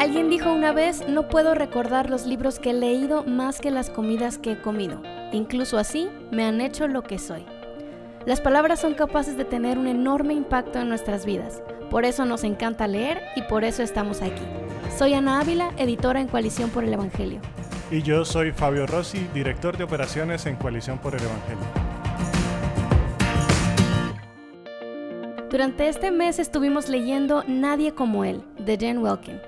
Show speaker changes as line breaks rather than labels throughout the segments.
Alguien dijo una vez, no puedo recordar los libros que he leído más que las comidas que he comido. Incluso así, me han hecho lo que soy. Las palabras son capaces de tener un enorme impacto en nuestras vidas. Por eso nos encanta leer y por eso estamos aquí. Soy Ana Ávila, editora en Coalición por el Evangelio.
Y yo soy Fabio Rossi, director de operaciones en Coalición por el Evangelio.
Durante este mes estuvimos leyendo Nadie como él, de Jen Welkin.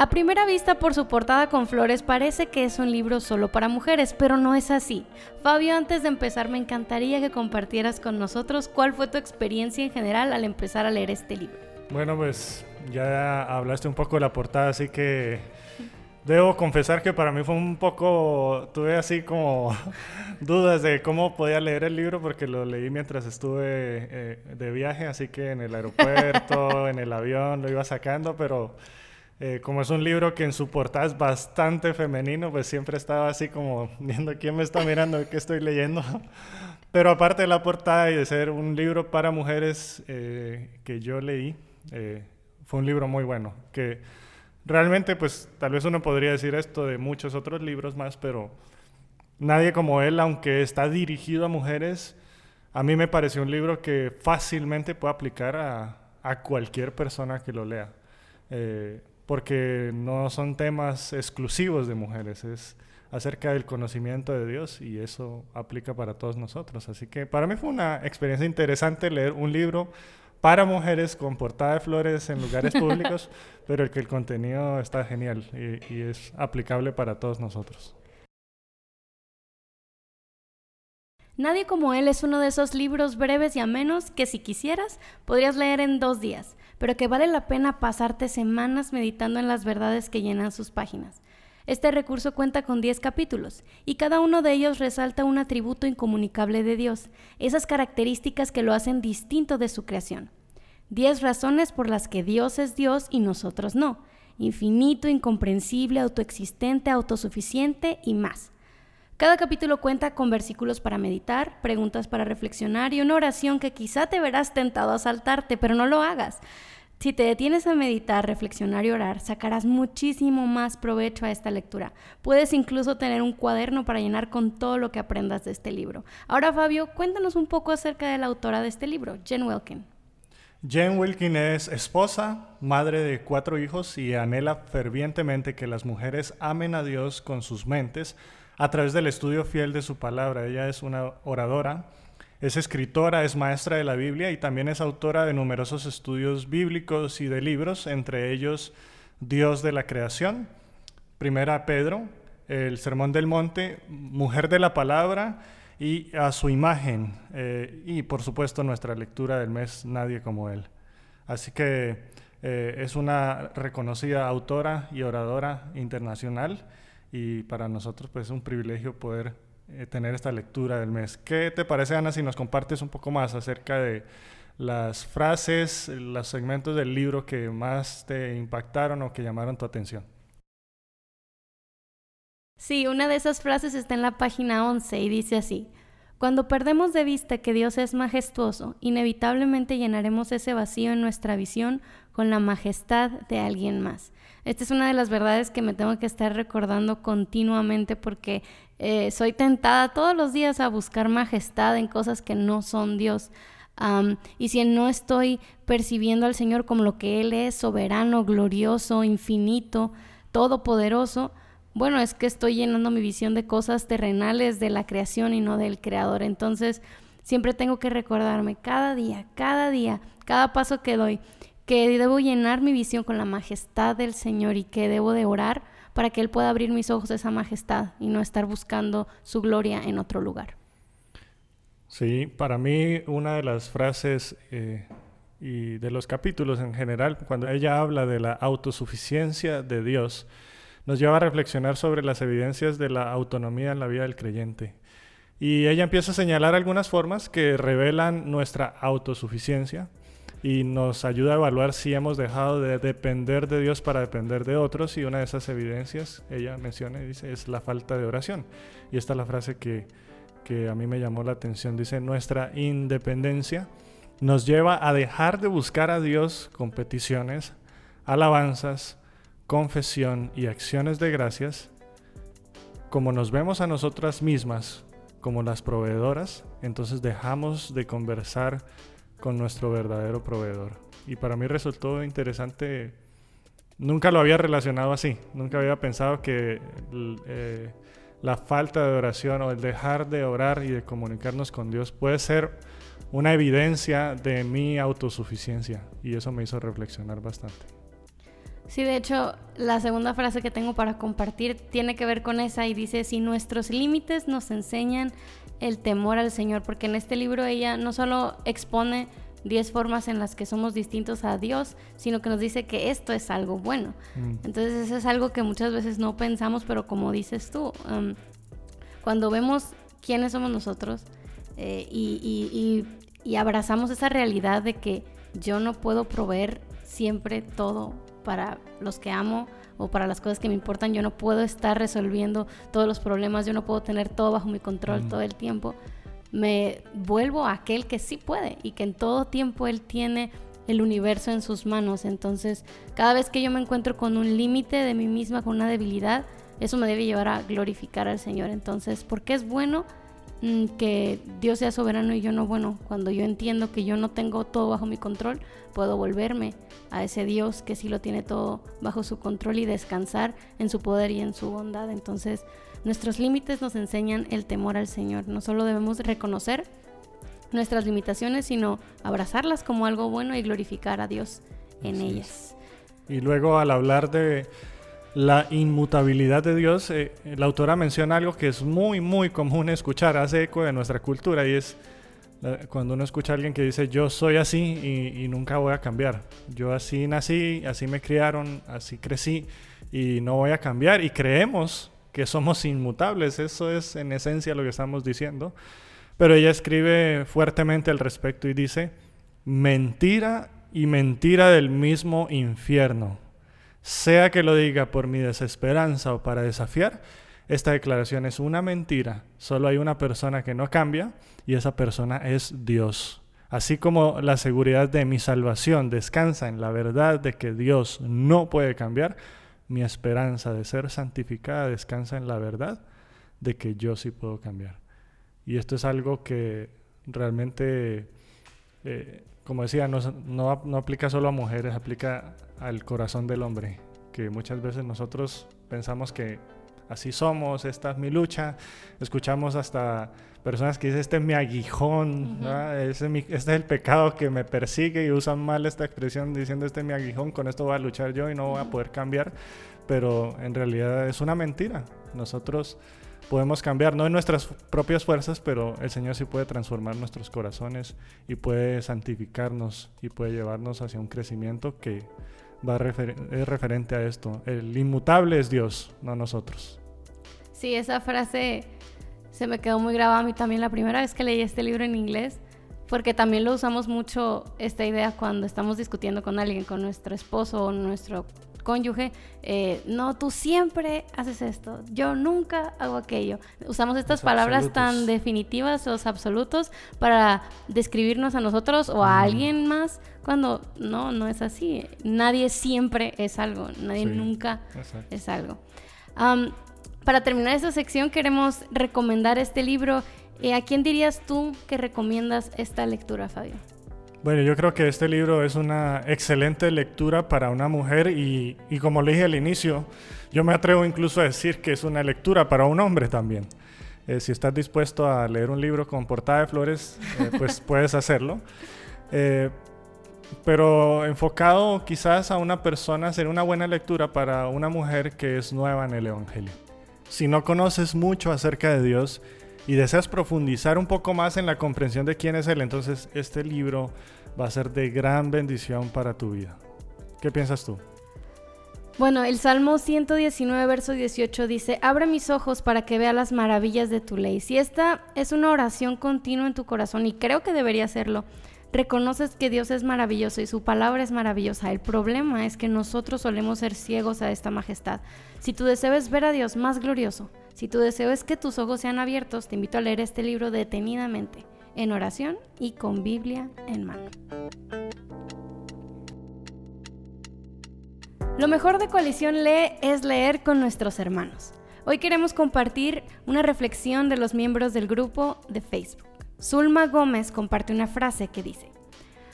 A primera vista por su portada con flores parece que es un libro solo para mujeres, pero no es así. Fabio, antes de empezar me encantaría que compartieras con nosotros cuál fue tu experiencia en general al empezar a leer este libro.
Bueno, pues ya hablaste un poco de la portada, así que debo confesar que para mí fue un poco, tuve así como dudas de cómo podía leer el libro porque lo leí mientras estuve eh, de viaje, así que en el aeropuerto, en el avión lo iba sacando, pero eh, como es un libro que en su portada es bastante femenino, pues siempre estaba así como viendo quién me está mirando, qué estoy leyendo. Pero aparte de la portada y de ser un libro para mujeres eh, que yo leí, eh, fue un libro muy bueno, que realmente pues tal vez uno podría decir esto de muchos otros libros más, pero nadie como él, aunque está dirigido a mujeres, a mí me pareció un libro que fácilmente puede aplicar a, a cualquier persona que lo lea, eh, porque no son temas exclusivos de mujeres, es acerca del conocimiento de Dios y eso aplica para todos nosotros. Así que para mí fue una experiencia interesante leer un libro para mujeres con portada de flores en lugares públicos, pero el que el contenido está genial y, y es aplicable para todos nosotros.
Nadie como él es uno de esos libros breves y amenos que si quisieras podrías leer en dos días, pero que vale la pena pasarte semanas meditando en las verdades que llenan sus páginas. Este recurso cuenta con 10 capítulos y cada uno de ellos resalta un atributo incomunicable de Dios, esas características que lo hacen distinto de su creación. 10 razones por las que Dios es Dios y nosotros no, infinito, incomprensible, autoexistente, autosuficiente y más. Cada capítulo cuenta con versículos para meditar, preguntas para reflexionar y una oración que quizá te verás tentado a saltarte, pero no lo hagas. Si te detienes a meditar, reflexionar y orar, sacarás muchísimo más provecho a esta lectura. Puedes incluso tener un cuaderno para llenar con todo lo que aprendas de este libro. Ahora, Fabio, cuéntanos un poco acerca de la autora de este libro, Jen Wilkin.
Jen Wilkin es esposa, madre de cuatro hijos y anhela fervientemente que las mujeres amen a Dios con sus mentes a través del estudio fiel de su palabra. Ella es una oradora es escritora, es maestra de la Biblia y también es autora de numerosos estudios bíblicos y de libros, entre ellos Dios de la Creación, Primera Pedro, El Sermón del Monte, Mujer de la Palabra y A su imagen. Eh, y por supuesto nuestra lectura del mes, Nadie como Él. Así que eh, es una reconocida autora y oradora internacional y para nosotros pues es un privilegio poder eh, tener esta lectura del mes. ¿Qué te parece, Ana, si nos compartes un poco más acerca de las frases, los segmentos del libro que más te impactaron o que llamaron tu atención?
Sí, una de esas frases está en la página 11 y dice así, cuando perdemos de vista que Dios es majestuoso, inevitablemente llenaremos ese vacío en nuestra visión con la majestad de alguien más. Esta es una de las verdades que me tengo que estar recordando continuamente porque eh, soy tentada todos los días a buscar majestad en cosas que no son Dios. y si no estoy percibiendo al Señor como lo que Él es, soberano, glorioso, infinito, todopoderoso, bueno, es que estoy llenando mi visión de cosas terrenales de la creación y no del creador. Entonces, siempre tengo que recordarme cada día, cada día, cada paso que doy, que debo llenar mi visión con la majestad del Señor y que debo de orar para que Él pueda abrir mis ojos a esa majestad y no estar buscando su gloria en otro lugar.
Sí, para mí una de las frases eh, y de los capítulos en general, cuando ella habla de la autosuficiencia de Dios, nos lleva a reflexionar sobre las evidencias de la autonomía en la vida del creyente. Y ella empieza a señalar algunas formas que revelan nuestra autosuficiencia y nos ayuda a evaluar si hemos dejado de depender de Dios para depender de otros. Y una de esas evidencias, ella menciona y dice, es la falta de oración. Y esta es la frase que, que a mí me llamó la atención. Dice, nuestra independencia nos lleva a dejar de buscar a Dios con peticiones, alabanzas, confesión y acciones de gracias, como nos vemos a nosotras mismas como las proveedoras, entonces dejamos de conversar con nuestro verdadero proveedor. Y para mí resultó interesante, nunca lo había relacionado así, nunca había pensado que eh, la falta de oración o el dejar de orar y de comunicarnos con Dios puede ser una evidencia de mi autosuficiencia. Y eso me hizo reflexionar bastante.
Sí, de hecho, la segunda frase que tengo para compartir tiene que ver con esa y dice, si nuestros límites nos enseñan el temor al Señor, porque en este libro ella no solo expone 10 formas en las que somos distintos a Dios, sino que nos dice que esto es algo bueno. Mm. Entonces eso es algo que muchas veces no pensamos, pero como dices tú, um, cuando vemos quiénes somos nosotros eh, y abrazamos esa realidad de que yo no puedo proveer siempre todo para los que amo o para las cosas que me importan. Yo no puedo estar resolviendo todos los problemas, yo no puedo tener todo bajo mi control todo el tiempo. Me vuelvo a aquel que sí puede y que en todo tiempo él tiene el universo en sus manos. Entonces, cada vez que yo me encuentro con un límite de mí misma, con una debilidad, eso me debe llevar a glorificar al Señor. Entonces, porque es bueno que Dios sea soberano y yo no, bueno, cuando yo entiendo que yo no tengo todo bajo mi control, puedo volverme a ese Dios que sí lo tiene todo bajo su control y descansar en su poder y en su bondad. Entonces, nuestros límites nos enseñan el temor al Señor. No solo debemos reconocer nuestras limitaciones, sino abrazarlas como algo bueno y glorificar a Dios en ellas.
Y luego al hablar de la inmutabilidad de Dios, eh, la autora menciona algo que es muy, muy común escuchar, hace eco de nuestra cultura y es cuando uno escucha a alguien que dice yo soy así y, nunca voy a cambiar. Yo así nací, así me criaron, así crecí y no voy a cambiar y creemos que somos inmutables. Eso es en esencia lo que estamos diciendo. Pero ella escribe fuertemente al respecto y dice, mentira y mentira del mismo infierno sea que lo diga por mi desesperanza o para desafiar, esta declaración es una mentira. Solo hay una persona que no cambia y esa persona es Dios. Así como la seguridad de mi salvación descansa en la verdad de que Dios no puede cambiar, mi esperanza de ser santificada descansa en la verdad de que yo sí puedo cambiar. Y esto es algo que realmente, eh, como decía, no, no, no aplica solo a mujeres, aplica al corazón del hombre, que muchas veces nosotros pensamos que así somos, esta es mi lucha, escuchamos hasta personas que dicen, este es mi aguijón, este, es el pecado que me persigue y usan mal esta expresión diciendo, este es mi aguijón, con esto voy a luchar yo y no voy a poder cambiar, pero en realidad es una mentira. Nosotros podemos cambiar, no en nuestras propias fuerzas, pero el Señor sí puede transformar nuestros corazones y puede santificarnos y puede llevarnos hacia un crecimiento que va es referente a esto. El inmutable es Dios, no nosotros.
Sí, esa frase se me quedó muy grabada a mí también la primera vez que leí este libro en inglés, porque también lo usamos mucho esta idea cuando estamos discutiendo con alguien, con nuestro esposo o nuestro cónyuge, eh, no, tú siempre haces esto, yo nunca hago aquello. Usamos estas palabras tan definitivas o absolutos para describirnos a nosotros o a alguien más cuando no, no es así. Nadie siempre es algo, nadie nunca es algo. para terminar esta sección queremos recomendar este libro. Eh, ¿A quién dirías tú que recomiendas esta lectura, Fabio?
Bueno, yo creo que este libro es una excelente lectura para una mujer y, como le dije al inicio, yo me atrevo incluso a decir que es una lectura para un hombre también. Eh, si estás dispuesto a leer un libro con portada de flores, eh, pues puedes hacerlo. Eh, pero enfocado quizás a una persona, sería una buena lectura para una mujer que es nueva en el Evangelio. Si no conoces mucho acerca de Dios, y deseas profundizar un poco más en la comprensión de quién es Él, entonces este libro va a ser de gran bendición para tu vida. ¿Qué piensas tú?
Bueno, el Salmo 119, verso 18 dice, abre mis ojos para que vea las maravillas de tu ley. Si esta es una oración continua en tu corazón, y creo que debería serlo, reconoces que Dios es maravilloso y su palabra es maravillosa. El problema es que nosotros solemos ser ciegos a esta majestad. Si tu deseo es ver a Dios más glorioso, si tu deseo es que tus ojos sean abiertos, te invito a leer este libro detenidamente, en oración y con Biblia en mano. Lo mejor de Coalición Lee es leer con nuestros hermanos. Hoy queremos compartir una reflexión de los miembros del grupo de Facebook. Zulma Gómez comparte una frase que dice,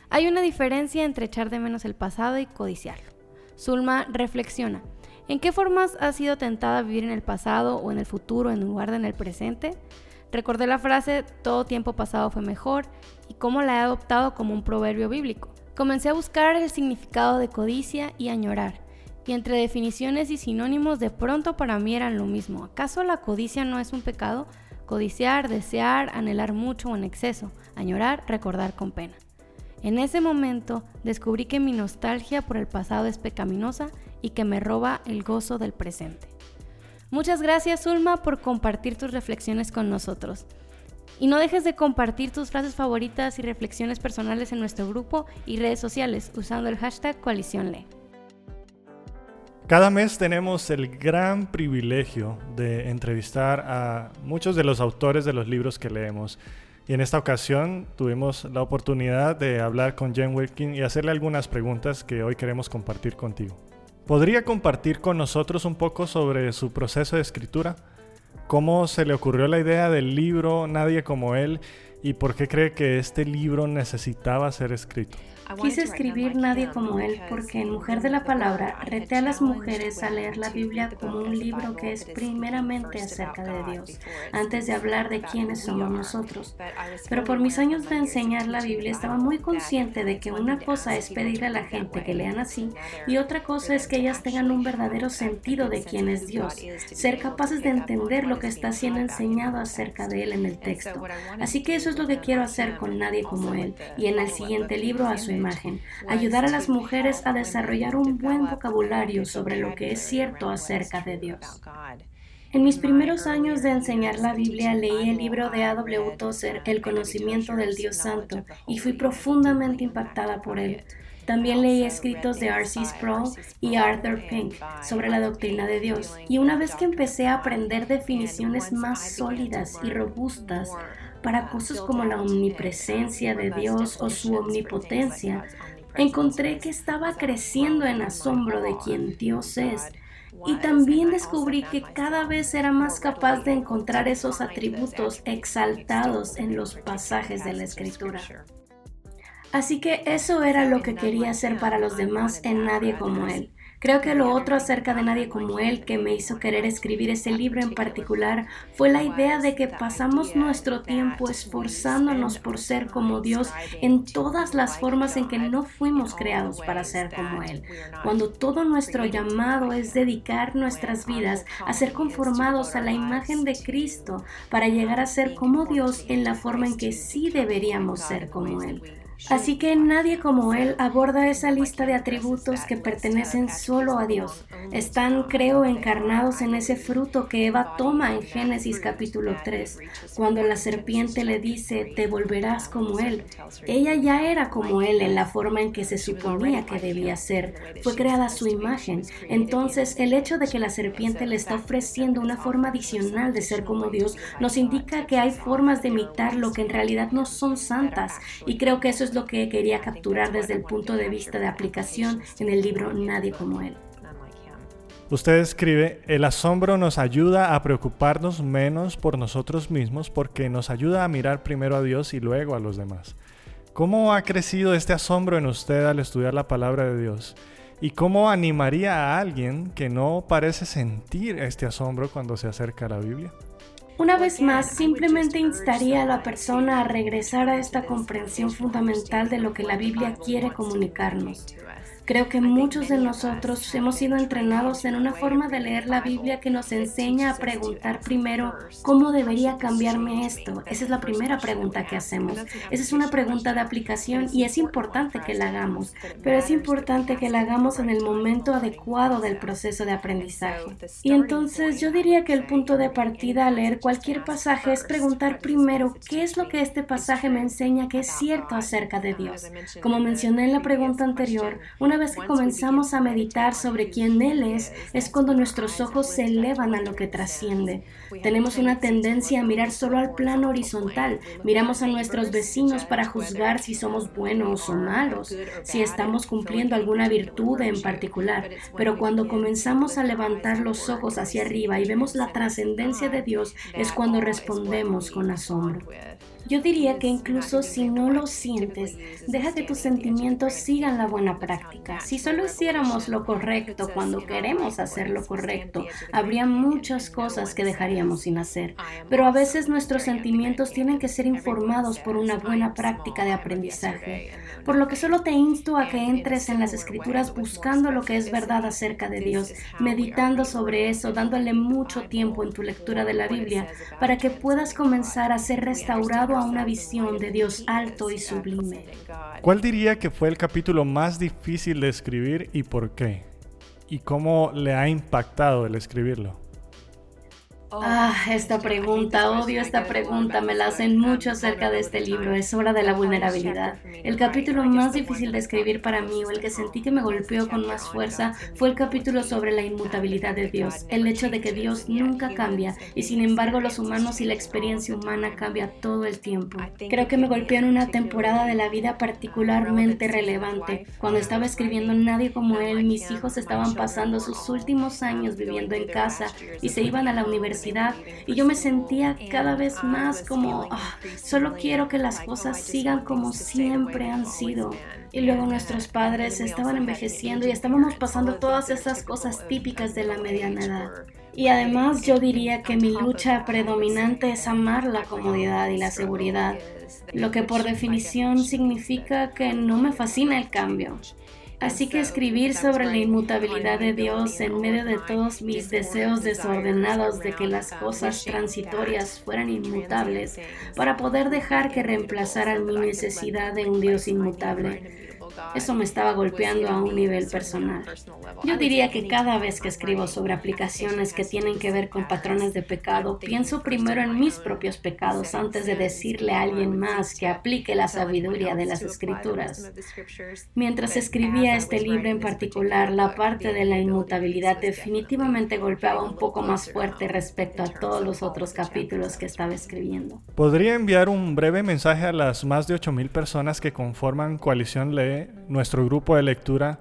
hay una diferencia entre echar de menos el pasado y codiciarlo. Zulma reflexiona, ¿en qué formas has sido tentada a vivir en el pasado o en el futuro en lugar de en el presente? Recordé la frase, todo tiempo pasado fue mejor, y cómo la he adoptado como un proverbio bíblico. Comencé a buscar el significado de codicia y añorar, y entre definiciones y sinónimos de pronto para mí eran lo mismo. ¿Acaso la codicia no es un pecado? Codiciar, desear, anhelar mucho o en exceso, añorar, recordar con pena. En ese momento descubrí que mi nostalgia por el pasado es pecaminosa y que me roba el gozo del presente. Muchas gracias Ulma por compartir tus reflexiones con nosotros. Y no dejes de compartir tus frases favoritas y reflexiones personales en nuestro grupo y redes sociales usando el hashtag coaliciónle.
Cada mes tenemos el gran privilegio de entrevistar a muchos de los autores de los libros que leemos. Y en esta ocasión tuvimos la oportunidad de hablar con Jen Wilkin y hacerle algunas preguntas que hoy queremos compartir contigo. ¿Podría compartir con nosotros un poco sobre su proceso de escritura? ¿Cómo se le ocurrió la idea del libro Nadie como él y por qué cree que este libro necesitaba ser escrito?
Quise escribir Nadie como él porque en Mujer de la Palabra reté a las mujeres a leer la Biblia como un libro que es primeramente acerca de Dios, antes de hablar de quiénes somos nosotros. Pero por mis años de enseñar la Biblia estaba muy consciente de que una cosa es pedirle a la gente que lean así y otra cosa es que ellas tengan un verdadero sentido de quién es Dios, ser capaces de entender lo que está siendo enseñado acerca de Él en el texto. Así que eso es lo que quiero hacer con Nadie como Él y en el siguiente libro a su imagen, ayudar a las mujeres a desarrollar un buen vocabulario sobre lo que es cierto acerca de Dios. En mis primeros años de enseñar la Biblia leí el libro de A.W. Tozer, El conocimiento del Dios Santo, y fui profundamente impactada por él. También leí escritos de R.C. Sproul y Arthur Pink sobre la doctrina de Dios. Y una vez que empecé a aprender definiciones más sólidas y robustas para cosas como la omnipresencia de Dios o su omnipotencia, encontré que estaba creciendo en asombro de quien Dios es. Y también descubrí que cada vez era más capaz de encontrar esos atributos exaltados en los pasajes de la escritura. Así que eso era lo que quería hacer para los demás en Nadie como Él. Creo que lo otro acerca de nadie como él que me hizo querer escribir ese libro en particular fue la idea de que pasamos nuestro tiempo esforzándonos por ser como Dios en todas las formas en que no fuimos creados para ser como Él. Cuando todo nuestro llamado es dedicar nuestras vidas a ser conformados a la imagen de Cristo para llegar a ser como Dios en la forma en que sí deberíamos ser como Él. Así que nadie como Él aborda esa lista de atributos que pertenecen solo a Dios. Están, creo, encarnados en ese fruto que Eva toma en Génesis capítulo 3, cuando la serpiente le dice, te volverás como Él. Ella ya era como Él en la forma en que se suponía que debía ser. Fue creada su imagen. Entonces, el hecho de que la serpiente le está ofreciendo una forma adicional de ser como Dios nos indica que hay formas de imitar lo que en realidad no son santas. Y creo que eso es lo que quería capturar desde el punto de vista de aplicación en el libro Nadie como Él.
Usted escribe, el asombro nos ayuda a preocuparnos menos por nosotros mismos porque nos ayuda a mirar primero a Dios y luego a los demás. ¿Cómo ha crecido este asombro en usted al estudiar la palabra de Dios? ¿Y cómo animaría a alguien que no parece sentir este asombro cuando se acerca a la Biblia?
Una vez más, simplemente instaría a la persona a regresar a esta comprensión fundamental de lo que la Biblia quiere comunicarnos. Creo que muchos de nosotros hemos sido entrenados en una forma de leer la Biblia que nos enseña a preguntar primero, ¿cómo debería cambiarme esto? Esa es la primera pregunta que hacemos. Esa es una pregunta de aplicación y es importante que la hagamos, pero es importante que la hagamos en el momento adecuado del proceso de aprendizaje. Y entonces yo diría que el punto de partida al leer cualquier pasaje es preguntar primero, ¿qué es lo que este pasaje me enseña que es cierto acerca de Dios? Como mencioné en la pregunta anterior, una una vez que comenzamos a meditar sobre quién Él es, es cuando nuestros ojos se elevan a lo que trasciende. Tenemos una tendencia a mirar solo al plano horizontal. Miramos a nuestros vecinos para juzgar si somos buenos o malos, si estamos cumpliendo alguna virtud en particular. Pero cuando comenzamos a levantar los ojos hacia arriba y vemos la trascendencia de Dios, es cuando respondemos con asombro. Yo diría que incluso si no lo sientes, deja que tus sentimientos sigan la buena práctica. Si solo hiciéramos lo correcto cuando queremos hacer lo correcto, habría muchas cosas que dejaríamos sin hacer. Pero a veces nuestros sentimientos tienen que ser informados por una buena práctica de aprendizaje. Por lo que solo te insto a que entres en las escrituras buscando lo que es verdad acerca de Dios, meditando sobre eso, dándole mucho tiempo en tu lectura de la Biblia, para que puedas comenzar a ser restaurado a una visión de Dios alto y sublime.
¿Cuál diría que fue el capítulo más difícil de escribir y por qué? ¿Y cómo le ha impactado el escribirlo?
Ah, esta pregunta, odio esta pregunta, me la hacen mucho acerca de este libro, es hora de la vulnerabilidad. El capítulo más difícil de escribir para mí o el que sentí que me golpeó con más fuerza fue el capítulo sobre la inmutabilidad de Dios, el hecho de que Dios nunca cambia y sin embargo los humanos y la experiencia humana cambia todo el tiempo. Creo que me golpeó en una temporada de la vida particularmente relevante. Cuando estaba escribiendo Nadie como él, mis hijos estaban pasando sus últimos años viviendo en casa y se iban a la universidad y yo me sentía cada vez más como, ah, solo quiero que las cosas sigan como siempre han sido. Y luego nuestros padres estaban envejeciendo y estábamos pasando todas esas cosas típicas de la mediana edad. Y además yo diría que mi lucha predominante es amar la comodidad y la seguridad, lo que por definición significa que no me fascina el cambio. Así que escribir sobre la inmutabilidad de Dios en medio de todos mis deseos desordenados de que las cosas transitorias fueran inmutables, para poder dejar que reemplazaran mi necesidad de un Dios inmutable eso me estaba golpeando a un nivel personal. Yo diría que cada vez que escribo sobre aplicaciones que tienen que ver con patrones de pecado, pienso primero en mis propios pecados antes de decirle a alguien más que aplique la sabiduría de las escrituras. Mientras escribía este libro en particular, la parte de la inmutabilidad definitivamente golpeaba un poco más fuerte respecto a todos los otros capítulos que estaba escribiendo.
¿Podría enviar un breve mensaje a las más de 8.000 personas que conforman Coalición Lee nuestro grupo de lectura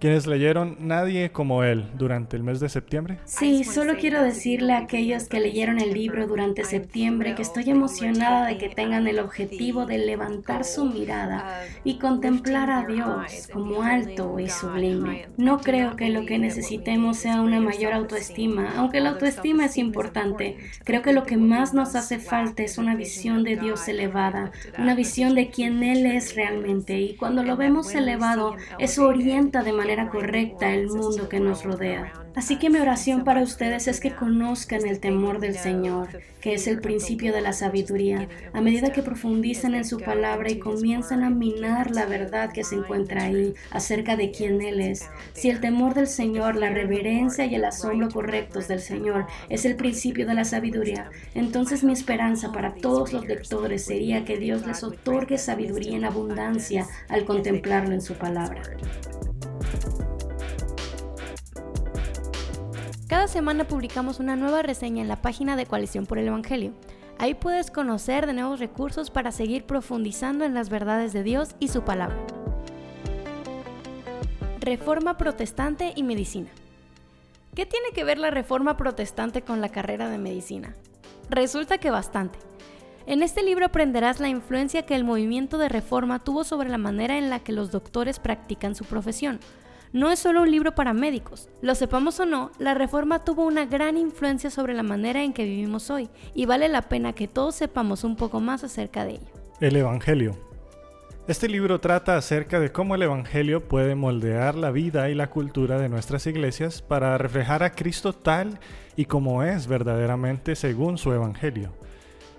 quienes leyeron Nadie como él durante el mes de septiembre?
Sí, solo quiero decirle a aquellos que leyeron el libro durante septiembre que estoy emocionada de que tengan el objetivo de levantar su mirada y contemplar a Dios como alto y sublime. No creo que lo que necesitemos sea una mayor autoestima, aunque la autoestima es importante. Creo que lo que más nos hace falta es una visión de Dios elevada, una visión de quién Él es realmente. Y cuando lo vemos elevado, eso orienta de manera correcta el mundo que nos rodea. Así que mi oración para ustedes es que conozcan el temor del Señor, que es el principio de la sabiduría, a medida que profundizan en su palabra y comienzan a minar la verdad que se encuentra ahí acerca de quién Él es. Si el temor del Señor, la reverencia y el asombro correctos del Señor es el principio de la sabiduría, entonces mi esperanza para todos los lectores sería que Dios les otorgue sabiduría en abundancia al contemplarlo en su palabra.
Cada semana publicamos una nueva reseña en la página de Coalición por el Evangelio. Ahí puedes conocer de nuevos recursos para seguir profundizando en las verdades de Dios y su palabra. Reforma protestante y medicina. ¿Qué tiene que ver la reforma protestante con la carrera de medicina? Resulta que bastante. En este libro aprenderás la influencia que el movimiento de reforma tuvo sobre la manera en la que los doctores practican su profesión, no es solo un libro para médicos. Lo sepamos o no, la reforma tuvo una gran influencia sobre la manera en que vivimos hoy y vale la pena que todos sepamos un poco más acerca de ello.
El Evangelio. Este libro trata acerca de cómo el Evangelio puede moldear la vida y la cultura de nuestras iglesias para reflejar a Cristo tal y como es verdaderamente según su Evangelio.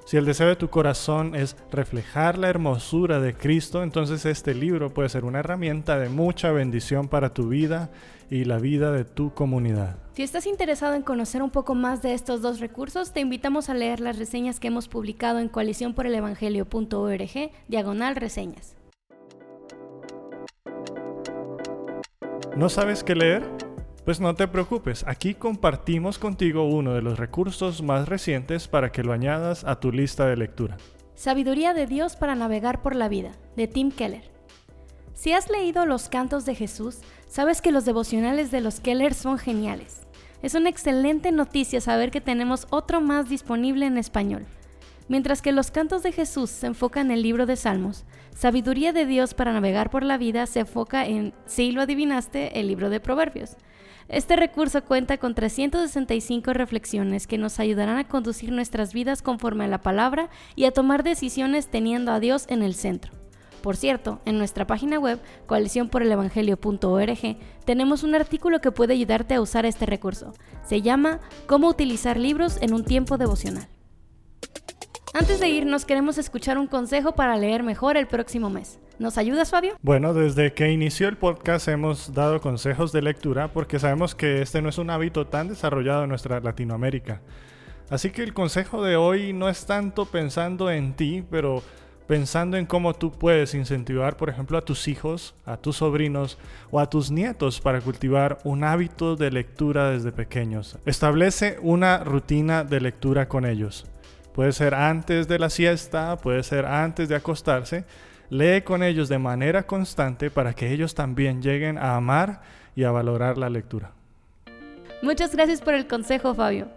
Si el deseo de tu corazón es reflejar la hermosura de Cristo, entonces este libro puede ser una herramienta de mucha bendición para tu vida y la vida de tu comunidad.
Si estás interesado en conocer un poco más de estos dos recursos, te invitamos a leer las reseñas que hemos publicado en coaliciónporelevangelio.org, diagonal reseñas.
¿No sabes qué leer? Pues no te preocupes, aquí compartimos contigo uno de los recursos más recientes para que lo añadas a tu lista de lectura.
Sabiduría de Dios para navegar por la vida, de Tim Keller. Si has leído los cantos de Jesús, sabes que los devocionales de los Keller son geniales. Es una excelente noticia saber que tenemos otro más disponible en español. Mientras que los cantos de Jesús se enfocan en el libro de Salmos, Sabiduría de Dios para navegar por la vida se enfoca en, si lo adivinaste, el libro de Proverbios. Este recurso cuenta con 365 reflexiones que nos ayudarán a conducir nuestras vidas conforme a la palabra y a tomar decisiones teniendo a Dios en el centro. Por cierto, en nuestra página web, coaliciónporelevangelio.org, tenemos un artículo que puede ayudarte a usar este recurso. Se llama Cómo utilizar libros en un tiempo devocional. Antes de irnos, queremos escuchar un consejo para leer mejor el próximo mes. ¿Nos ayudas, Fabio?
Bueno, desde que inició el podcast hemos dado consejos de lectura porque sabemos que este no es un hábito tan desarrollado en nuestra Latinoamérica. Así que el consejo de hoy no es tanto pensando en ti, pero pensando en cómo tú puedes incentivar, por ejemplo, a tus hijos, a tus sobrinos o a tus nietos para cultivar un hábito de lectura desde pequeños. Establece una rutina de lectura con ellos. Puede ser antes de la siesta, puede ser antes de acostarse Lee con ellos de manera constante para que ellos también lleguen a amar y a valorar la lectura.
Muchas gracias por el consejo, Fabio.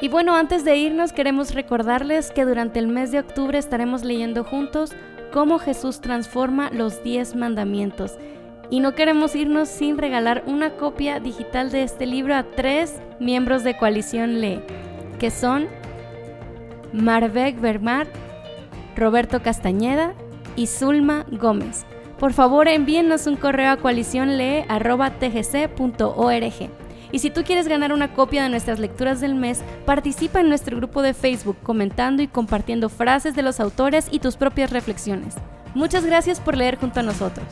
Y bueno, antes de irnos queremos recordarles que durante el mes de octubre estaremos leyendo juntos cómo Jesús transforma los 10 mandamientos. Y no queremos irnos sin regalar una copia digital de este libro a tres miembros de Coalición Lee, que son Marvek Bermar, Roberto Castañeda y Zulma Gómez. Por favor, envíennos un correo a coaliciónlee.tgc.org. Y si tú quieres ganar una copia de nuestras lecturas del mes, participa en nuestro grupo de Facebook comentando y compartiendo frases de los autores y tus propias reflexiones. Muchas gracias por leer junto a nosotros.